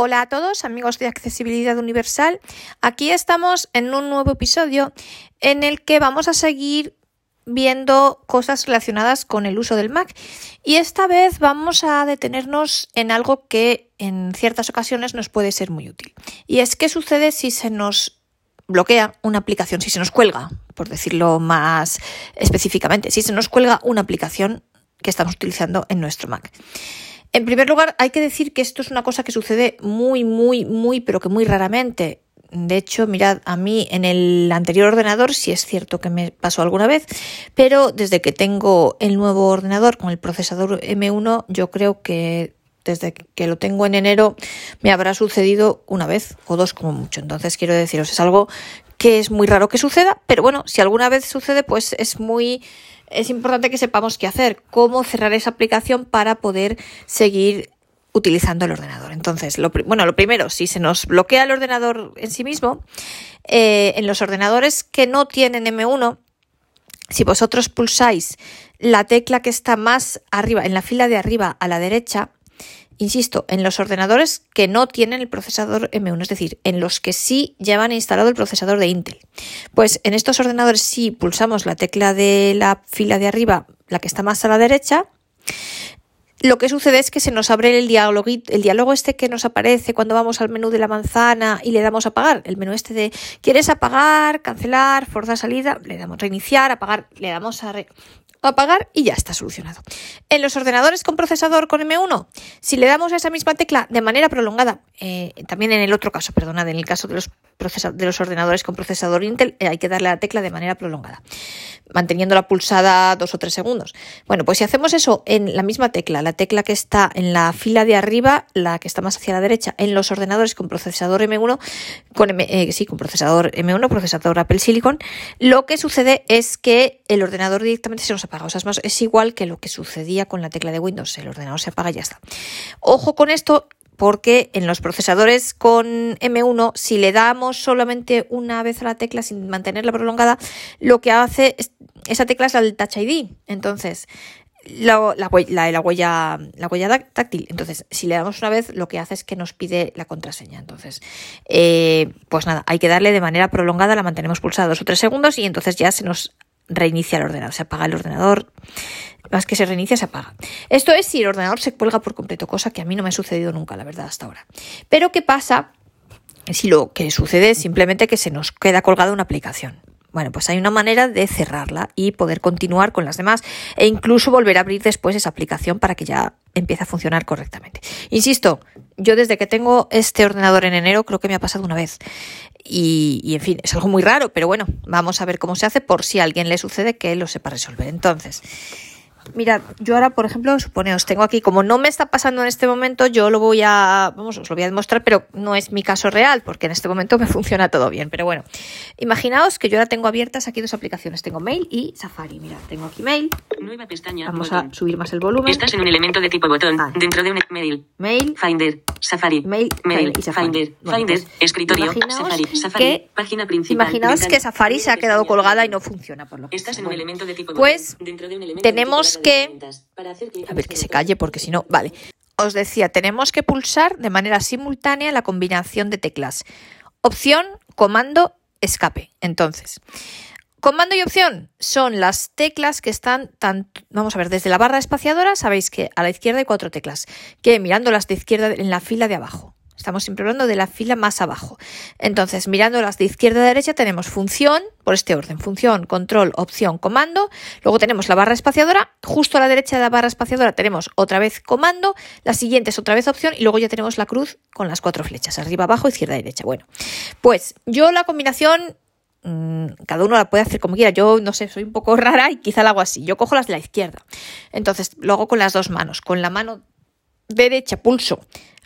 Hola a todos amigos de Accesibilidad Universal. Aquí estamos en un nuevo episodio en el que vamos a seguir viendo cosas relacionadas con el uso del Mac y esta vez vamos a detenernos en algo que en ciertas ocasiones nos puede ser muy útil. Y es qué sucede si se nos bloquea una aplicación, si se nos cuelga, por decirlo más específicamente, si se nos cuelga una aplicación que estamos utilizando en nuestro Mac. En primer lugar, hay que decir que esto es una cosa que sucede muy, muy, muy, pero que muy raramente. De hecho, mirad, a mí en el anterior ordenador sí es cierto que me pasó alguna vez, pero desde que tengo el nuevo ordenador con el procesador M1, yo creo que desde que lo tengo en enero me habrá sucedido una vez o dos como mucho. Entonces quiero deciros, es algo que es muy raro que suceda, pero bueno, si alguna vez sucede, pues es muy es importante que sepamos qué hacer, cómo cerrar esa aplicación para poder seguir utilizando el ordenador. Entonces, lo, bueno, lo primero, si se nos bloquea el ordenador en sí mismo, eh, en los ordenadores que no tienen M1, si vosotros pulsáis la tecla que está más arriba, en la fila de arriba a la derecha, Insisto, en los ordenadores que no tienen el procesador M1, es decir, en los que sí llevan instalado el procesador de Intel. Pues en estos ordenadores si pulsamos la tecla de la fila de arriba, la que está más a la derecha, lo que sucede es que se nos abre el diálogo, el diálogo este que nos aparece cuando vamos al menú de la manzana y le damos a apagar, el menú este de ¿quieres apagar, cancelar, forzar salida? Le damos reiniciar, apagar, le damos a apagar y ya está solucionado. En los ordenadores con procesador con M1, si le damos a esa misma tecla de manera prolongada, eh, también en el otro caso, perdonad, en el caso de los, de los ordenadores con procesador Intel, eh, hay que darle a la tecla de manera prolongada, manteniéndola pulsada dos o tres segundos. Bueno, pues si hacemos eso en la misma tecla, la tecla que está en la fila de arriba, la que está más hacia la derecha, en los ordenadores con procesador M1, con eh, sí, con procesador M1, procesador Apple Silicon, lo que sucede es que el ordenador directamente se nos apaga. Es, igual que lo que sucedía con la tecla de Windows. El ordenador se apaga y ya está. Ojo con esto porque en los procesadores con M1, si le damos solamente una vez a la tecla sin mantenerla prolongada, lo que hace es, esa tecla es el Touch ID. Entonces, la, la, huella, la huella táctil. Entonces, si le damos una vez, lo que hace es que nos pide la contraseña. Entonces, eh, pues nada, hay que darle de manera prolongada, la mantenemos pulsada dos o tres segundos y entonces ya se nos reinicia el ordenador, se apaga el ordenador, más que se reinicia, se apaga. Esto es si el ordenador se cuelga por completo, cosa que a mí no me ha sucedido nunca, la verdad, hasta ahora. Pero ¿qué pasa si lo que sucede es simplemente que se nos queda colgada una aplicación? Bueno, pues hay una manera de cerrarla y poder continuar con las demás e incluso volver a abrir después esa aplicación para que ya empiece a funcionar correctamente. Insisto, yo desde que tengo este ordenador en enero creo que me ha pasado una vez. Y, en fin, es algo muy raro, pero bueno, vamos a ver cómo se hace por si a alguien le sucede que lo sepa resolver. Entonces, Mirad, yo ahora, por ejemplo, suponeos, tengo aquí, como no me está pasando en este momento, yo lo voy a, vamos, os lo voy a demostrar, pero no es mi caso real, porque en este momento me funciona todo bien. Pero bueno, imaginaos que yo ahora tengo abiertas aquí dos aplicaciones, tengo Mail y Safari. Mirad, tengo aquí Mail. Nueva pestaña. Vamos a subir más el volumen. Estás en un elemento de tipo botón, Ah. dentro de un mail. Mail, Finder, Safari, Mail, mail, y Safari. Finder, Bueno, Finder, pues, escritorio, Safari, Safari, que- página principal. Imaginaos que Safari se ha quedado colgada y no funciona, por lo que Estás en un elemento de tipo pues, dentro de un elemento tenemos de que- A ver, este que se botón, calle porque si no, vale. Os decía, tenemos que pulsar de manera simultánea la combinación de teclas. Opción, comando, escape. Entonces, comando y opción son las teclas que están tanto, vamos a ver, desde la barra espaciadora, sabéis que a la izquierda hay cuatro teclas, que mirando las de izquierda en la fila de abajo. Estamos siempre hablando de la fila más abajo. Entonces, mirando las de izquierda a derecha, tenemos función, por este orden, función, control, opción, comando. Luego tenemos la barra espaciadora. Justo a la derecha de la barra espaciadora tenemos otra vez comando. La siguiente es otra vez opción. Y luego ya tenemos la cruz con las cuatro flechas, arriba, abajo, izquierda, derecha. Bueno, pues yo la combinación cada uno la puede hacer como quiera. Yo no sé, soy un poco rara y quizá la hago así. Yo cojo las de la izquierda. Entonces lo hago con las dos manos. Con la mano derecha pulso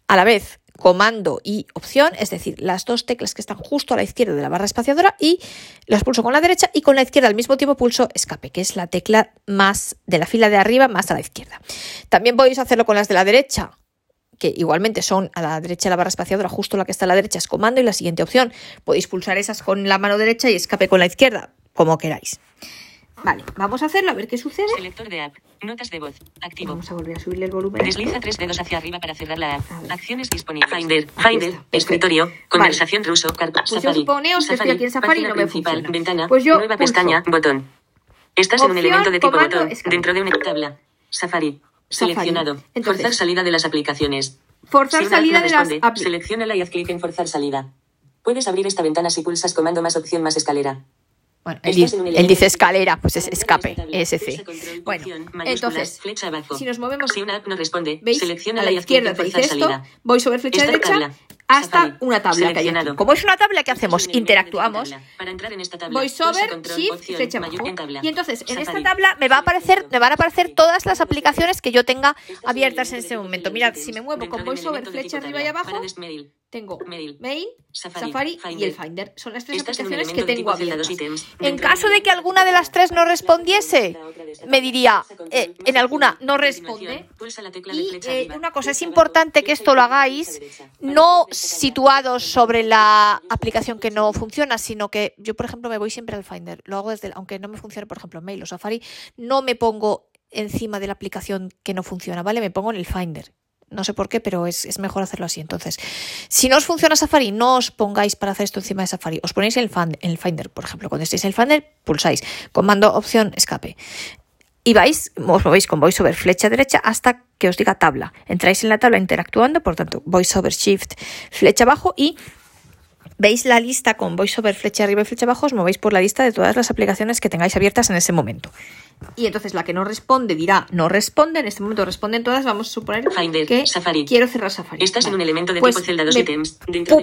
a la vez comando y opción, es decir, las dos teclas que están justo a la izquierda de la barra espaciadora y las pulso con la derecha y con la izquierda al mismo tiempo pulso escape, que es la tecla más de la fila de arriba más a la izquierda. También podéis hacerlo con las de la derecha, que igualmente son a la derecha de la barra espaciadora, justo la que está a la derecha es comando y la siguiente opción. Podéis pulsar esas con la mano derecha y escape con la izquierda, como queráis. Vale, vamos a hacerlo a ver qué sucede. Selector de app. Notas de voz. Activo. Vamos a volver a subirle el volumen. Desliza tres dedos hacia arriba para cerrar la app. Acciones disponibles. Finder. Finder. está, Escritorio. perfecto. Conversación ruso. Carta. Pues yo Safari. suponeos que estoy aquí en Safari y página no me principal, funciona. Ventana. Pues yo nueva pulso. pestaña. Botón. Estás en un elemento de tipo comando, botón. escape. Dentro de una tabla. Safari. Safari. Seleccionado. Entonces, forzar salida de las aplicaciones. Forzar Si salida no de las apps. Selecciónala y haz clic en forzar salida. Puedes abrir esta ventana si pulsas comando más opción más escalera. Bueno, él, dice escalera, pues es escape, ESC. Bueno, entonces, si nos movemos, Si una app no responde, ¿veis? selecciona A la clic izquierda en te dice forzar esto, salida. voy sobre flecha derecha hasta una tabla que hay aquí. seleccionado. Como es una tabla, ¿qué hacemos? Interactuamos. control, shift, flecha abajo. Y entonces, en esta tabla me va a aparecer, me van a aparecer todas las aplicaciones que yo tenga abiertas en este momento. Mirad, si me muevo con voiceover, flecha arriba y abajo. Tengo Mail. Mail, Safari, Safari y el Finder. Son las tres Estás aplicaciones que tengo abiertas. En caso de que alguna de las tres no respondiese, me diría, eh, en alguna no responde. Y eh, una cosa, es importante que esto lo hagáis no situados sobre la aplicación que no funciona, sino que yo, por ejemplo, me voy siempre al Finder. Lo hago desde, el- aunque no me funcione, por ejemplo, Mail o Safari, no me pongo encima de la aplicación que no funciona, ¿vale? Me pongo en el Finder. No sé por qué, pero es, es mejor hacerlo así. Entonces, si no os funciona Safari, no os pongáis para hacer esto encima de Safari. Os ponéis el, fan- el Finder, por ejemplo. Cuando estéis en el Finder, pulsáis comando opción escape. Y vais, os movéis con VoiceOver flecha derecha hasta que os diga tabla. Entráis en la tabla interactuando, por tanto, VoiceOver Shift flecha abajo y veis la lista con VoiceOver flecha arriba y flecha abajo, os movéis por la lista de todas las aplicaciones que tengáis abiertas en ese momento. Y entonces la que no responde dirá no responde, en este momento responden todas, vamos a suponer Finder, que Safari. quiero cerrar Safari. Estás en un elemento de Pues tipo celda, dos me- ítems.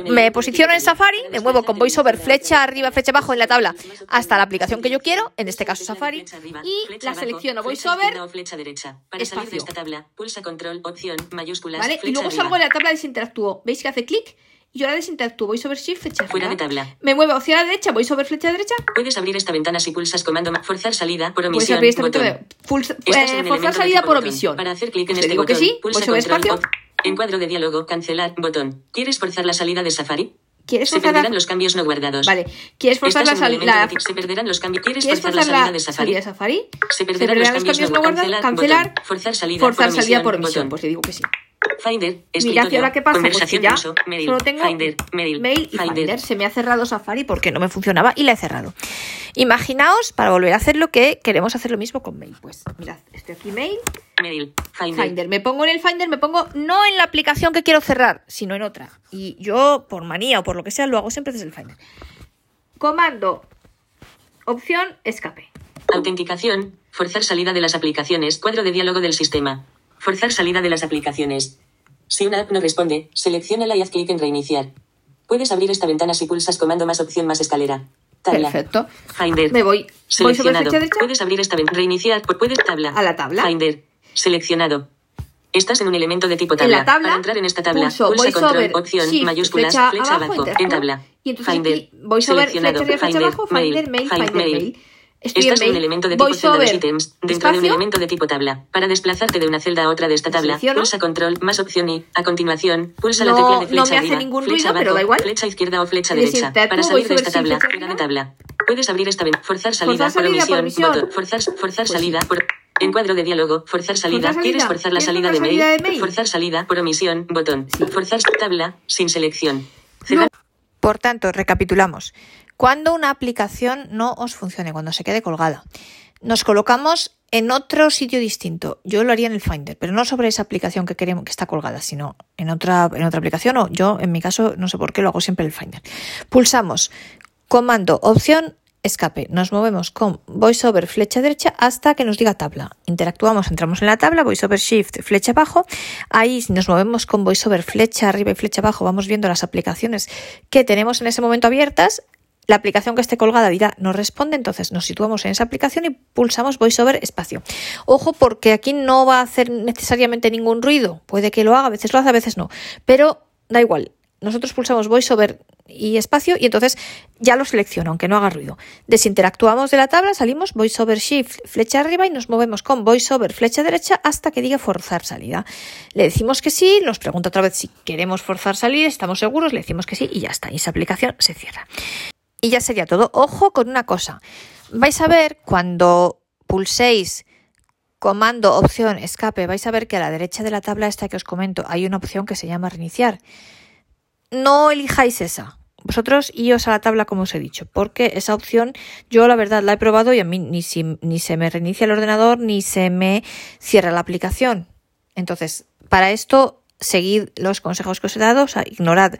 Me de posiciono en Safari, me muevo con VoiceOver flecha arriba, flecha abajo en la tabla hasta la aplicación que yo quiero, en este caso Safari, y la selecciono VoiceOver izquierda o flecha derecha. Para salir de espacio. esta tabla, pulsa control, opción, mayúsculas, ¿Vale? Y luego salgo de la tabla desinteractúo. ¿Veis que hace clic? Y yo ahora desinteractúo. Voy sobre Shift, flecha Fuera de tabla. Me muevo hacia la derecha, voy sobre flecha derecha. Puedes abrir esta ventana si pulsas comando ma- forzar salida por Puedes omisión. abrir esta botón. ventana. Pulsa- Estás eh, forzar salida por omisión. Para hacer clic en Pues te este digo que botón, sí, pulsa voy sobre control, espacio. op- Encuadro de diálogo, cancelar, botón. ¿Quieres forzar la salida de Safari? ¿Quieres Se forzar perderán la... los cambios no guardados. Vale. ¿Quieres forzar Estás la salida? tipo- Se perderán los cambios. ¿Quieres ¿Quieres forzar la forzar salida la de Safari? salida Safari? Se perderán los cambios no guardados. cancelar, botón. Forzar salida Forzar por salida omisión, por omisión. botón. Pues le digo que sí. Finder, escritorio, ¿y ahora qué pasa? Pues ya mail, solo tengo Finder, mail, mail y Finder. Finder. Se me ha cerrado Safari porque no me funcionaba y la he cerrado. Imaginaos, para volver a hacerlo, que queremos hacer lo mismo con mail. Pues mirad, estoy aquí mail, Mail, Finder. Finder. Me pongo en el Finder, me pongo no en la aplicación que quiero cerrar, sino en otra. Y yo, por manía o por lo que sea, lo hago siempre desde el Finder. Comando, opción, escape. Autenticación, forzar salida de las aplicaciones, cuadro de diálogo del sistema. Forzar salida de las aplicaciones. Si una app no responde, selecciónala y haz clic en reiniciar. Puedes abrir esta ventana si pulsas comando más opción más escalera. Tabla. Perfecto. Finder. Me voy, voy sobre Seleccionado. derecha. Puedes abrir esta ventana. Reiniciar. pu- Puedes tabla. A la tabla. Finder. Seleccionado. Estás en un elemento de tipo En tabla. la tabla, Para entrar en esta tabla, pulso pulsa control, opción, shift, mayúsculas, flecha flecha, abajo, abajo, en tabla. Y entonces Finder. voice over, Seleccionado. flecha arriba, flecha Finder, abajo, mail, Finder, mail, Finder, Finder, mail. mail. Estás en un elemento de tipo celda over, ítems, dentro de un elemento de tipo tabla. Para desplazarte de una celda a otra de esta tabla, Selecciono. pulsa control, más opción y, a continuación, pulsa No- la tecla de flecha no me hace arriba, ningún flecha ruido, pero abajo, da igual. flecha izquierda o flecha derecha. Para salir de esta tabla, fuera de tabla. Puedes abrir esta ventana, forzar salida, salida por, omisión, botón. forzar, forzar Pues salida por... Encuadro de diálogo, forzar salida. salida. ¿Quieres forzar la ¿Quieres salida de salida mail? de mail? Forzar salida por omisión, botón. Sí. Forzar tabla, sin selección. No. Por tanto, recapitulamos. Cuando una aplicación no os funcione, cuando se quede colgada, nos colocamos en otro sitio distinto. Yo lo haría en el Finder, pero no sobre esa aplicación que queremos que está colgada, sino en otra, en otra aplicación o yo, en mi caso, no sé por qué lo hago siempre en el Finder. Pulsamos comando, opción, escape. Nos movemos con VoiceOver flecha derecha hasta que nos diga tabla. Interactuamos, entramos en la tabla, VoiceOver Shift flecha abajo. Ahí nos movemos con VoiceOver flecha arriba y flecha abajo. Vamos viendo las aplicaciones que tenemos en ese momento abiertas. La aplicación que esté colgada dirá no responde, entonces nos situamos en esa aplicación y pulsamos VoiceOver espacio. Ojo porque aquí no va a hacer necesariamente ningún ruido. Puede que lo haga, a veces lo hace, a veces no. Pero da igual. Nosotros pulsamos VoiceOver y espacio y entonces ya lo selecciona, aunque no haga ruido. Desinteractuamos de la tabla, salimos VoiceOver Shift flecha arriba y nos movemos con VoiceOver flecha derecha hasta que diga forzar salida. Le decimos que sí, nos pregunta otra vez si queremos forzar salida, estamos seguros, le decimos que sí y ya está. Y esa aplicación se cierra. Y ya sería todo. Ojo con una cosa. Vais a ver cuando pulséis comando, opción, escape, vais a ver que a la derecha de la tabla esta que os comento hay una opción que se llama reiniciar. No elijáis esa. Vosotros iros a la tabla como os he dicho, porque esa opción yo la verdad la he probado y a mí ni, ni se me reinicia el ordenador ni se me cierra la aplicación. Entonces, para esto seguid los consejos que os he dado, o sea, ignorad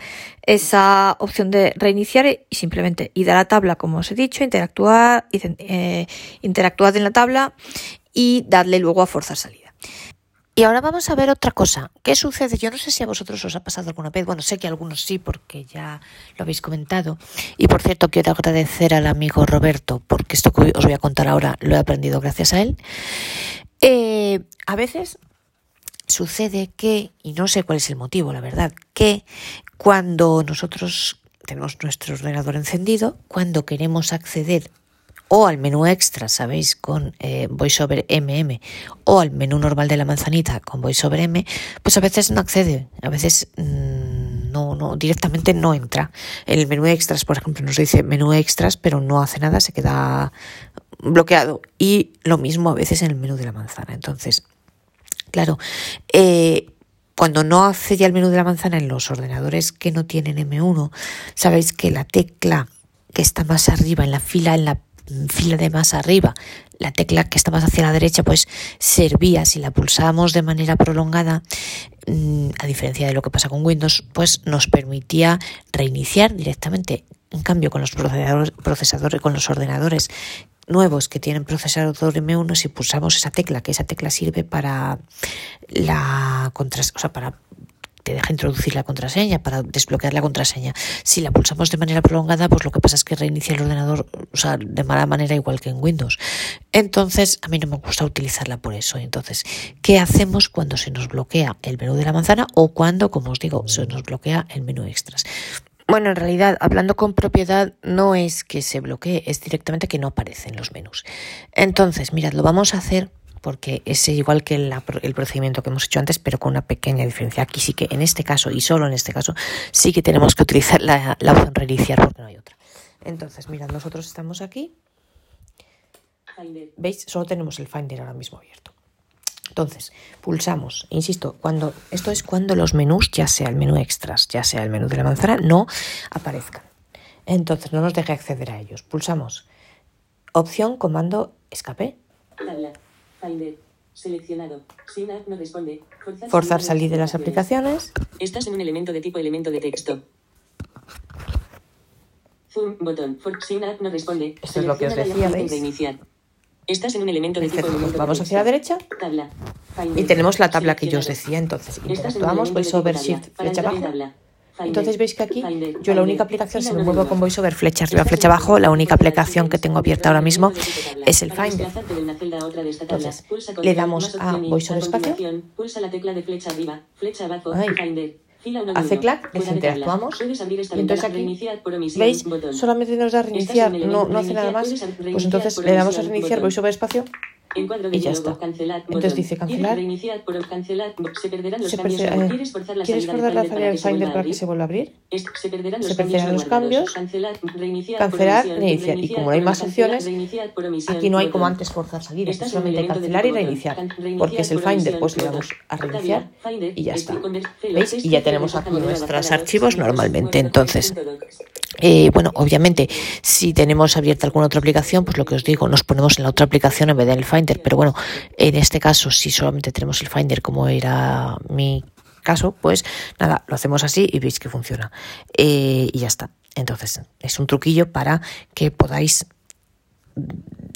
esa opción de reiniciar y simplemente id a la tabla, como os he dicho, interactuar, eh, interactuad en la tabla y dadle luego a forzar salida. Y ahora vamos a ver otra cosa. ¿Qué sucede? Yo no sé si a vosotros os ha pasado alguna vez. Bueno, sé que a algunos sí, porque ya lo habéis comentado. Y por cierto, quiero agradecer al amigo Roberto, porque esto que os voy a contar ahora lo he aprendido gracias a él. Eh, a veces sucede que, y no sé cuál es el motivo, la verdad, que cuando nosotros tenemos nuestro ordenador encendido, cuando queremos acceder o al menú extra, ¿sabéis? Con eh, VoiceOver MM o al menú normal de la manzanita con VoiceOver M, pues a veces no accede, a veces mm, no, no, directamente no entra. En el menú extras, por ejemplo, nos dice menú extras, pero no hace nada, se queda bloqueado. Y lo mismo a veces en el menú de la manzana. Entonces, claro, eh, cuando no accede al menú de la manzana en los ordenadores que no tienen M1, sabéis que la tecla que está más arriba en la fila, en la fila de más arriba, la tecla que está más hacia la derecha, pues servía, si la pulsábamos de manera prolongada, mm, a diferencia de lo que pasa con Windows, pues nos permitía reiniciar directamente. En cambio, con los procesadores, procesadores con los ordenadores nuevos que tienen procesador M1, si pulsamos esa tecla, que esa tecla sirve para la contra, o sea, para te deja introducir la contraseña para desbloquear la contraseña. Si la pulsamos de manera prolongada, pues lo que pasa es que reinicia el ordenador o sea, de mala manera igual que en Windows. Entonces, a mí no me gusta utilizarla por eso. Entonces, ¿qué hacemos cuando se nos bloquea el menú de la manzana o cuando, como os digo, se nos bloquea el menú extras? Bueno, en realidad, hablando con propiedad, no es que se bloquee, es directamente que no aparecen los menús. Entonces, mirad, lo vamos a hacer porque es igual que el, procedimiento que hemos hecho antes, pero con una pequeña diferencia. Aquí sí que en este caso, y solo en este caso, sí que tenemos que utilizar la, la opción reiniciar porque no hay otra. Entonces, mirad, nosotros estamos aquí. ¿Veis? Solo tenemos el Finder ahora mismo abierto. Entonces, pulsamos, insisto, cuando esto es cuando los menús, ya sea el menú extras, ya sea el menú de la manzana, no aparezcan. Entonces, no nos deje acceder a ellos. Pulsamos opción, comando, escape. Finder. Seleccionado. Si una app no responde, forzar, forzar salir de las aplicaciones. Estás en un elemento de tipo elemento de texto. Zoom, botón. For, si una app no responde, esto es lo que os decía, ¿veis? Reiniciar. Estás en un elemento de tipo elemento Vamos de hacia la derecha. Tabla. y tenemos la tabla que yo os decía, entonces interactuamos, voiceover shift, flecha abajo. Entonces veis que aquí yo la única aplicación, si me muevo con VoiceOver flecha arriba, flecha abajo, la única aplicación que tengo abierta ahora mismo es el Finder. Entonces le damos a VoiceOver espacio. Hace clac, desinteractuamos. Y entonces aquí, ¿veis? Solamente nos da reiniciar, no, no hace nada más. Pues entonces le damos a reiniciar VoiceOver espacio y ya está. Entonces dice cancelar. Se perderán los cambios. ¿Quieres forzar la salida del Finder para que se vuelva a abrir? Se perderán los cambios. Cancelar, reiniciar. Y como no hay más opciones, aquí no hay como antes forzar salir. Es solamente cancelar y reiniciar. Porque es el Finder, pues le damos a reiniciar y ya está. ¿Veis? Y ya tenemos aquí nuestros archivos normalmente. Entonces, eh, bueno, obviamente, si tenemos abierta alguna otra aplicación, pues lo que os digo, nos ponemos en la otra aplicación en vez del Finder. Pero bueno, en este caso, si solamente tenemos el Finder, como era mi caso, pues nada, lo hacemos así y veis que funciona. Eh, y ya está. Entonces, es un truquillo para que podáis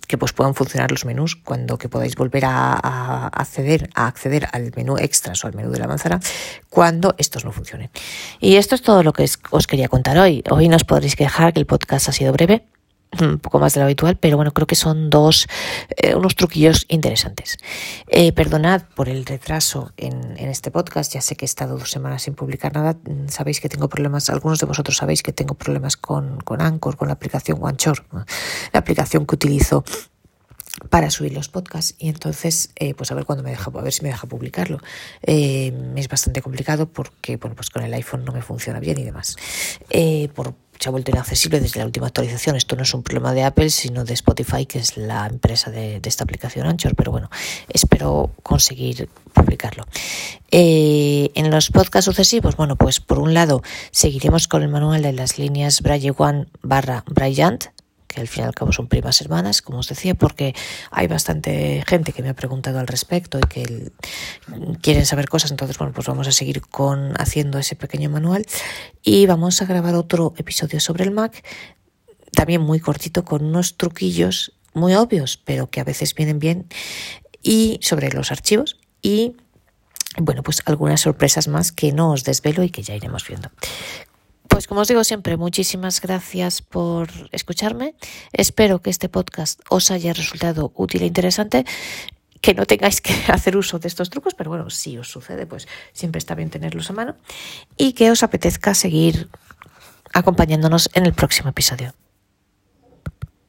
que pues puedan funcionar los menús cuando que podáis volver a, acceder a acceder al menú extras o al menú de la manzana cuando estos no funcionen. Y esto es todo lo que os quería contar hoy. Hoy nos podréis quejar que el podcast ha sido breve, un poco más de lo habitual, pero bueno, creo que son dos, eh, unos truquillos interesantes. Eh, perdonad por el retraso en, en, este podcast, ya sé que he estado dos semanas sin publicar nada, sabéis que tengo problemas, algunos de vosotros sabéis que tengo problemas con, con Anchor, con la aplicación OneShore, la aplicación que utilizo para subir los podcasts y entonces eh, pues a ver cuándo me deja a ver si me deja publicarlo. Es bastante complicado porque bueno pues con el iPhone no me funciona bien y demás. Por se ha vuelto inaccesible desde la última actualización. Esto no es un problema de Apple, sino de Spotify, que es la empresa de, esta aplicación Anchor. Pero bueno, espero conseguir publicarlo. Eh, en los podcasts sucesivos, bueno, pues por un lado seguiremos con el manual de las líneas Braille One barra Bryant, que al fin y al cabo son primas hermanas, como os decía, porque hay bastante gente que me ha preguntado al respecto y que quieren saber cosas, entonces bueno, pues vamos a seguir con haciendo ese pequeño manual y vamos a grabar otro episodio sobre el Mac, también muy cortito con unos truquillos muy obvios, pero que a veces vienen bien y sobre los archivos y bueno, pues algunas sorpresas más que no os desvelo y que ya iremos viendo. Pues como os digo siempre, muchísimas gracias por escucharme. Espero que este podcast os haya resultado útil e interesante que no tengáis que hacer uso de estos trucos, pero bueno, si os sucede, pues siempre está bien tenerlos a mano y que os apetezca seguir acompañándonos en el próximo episodio.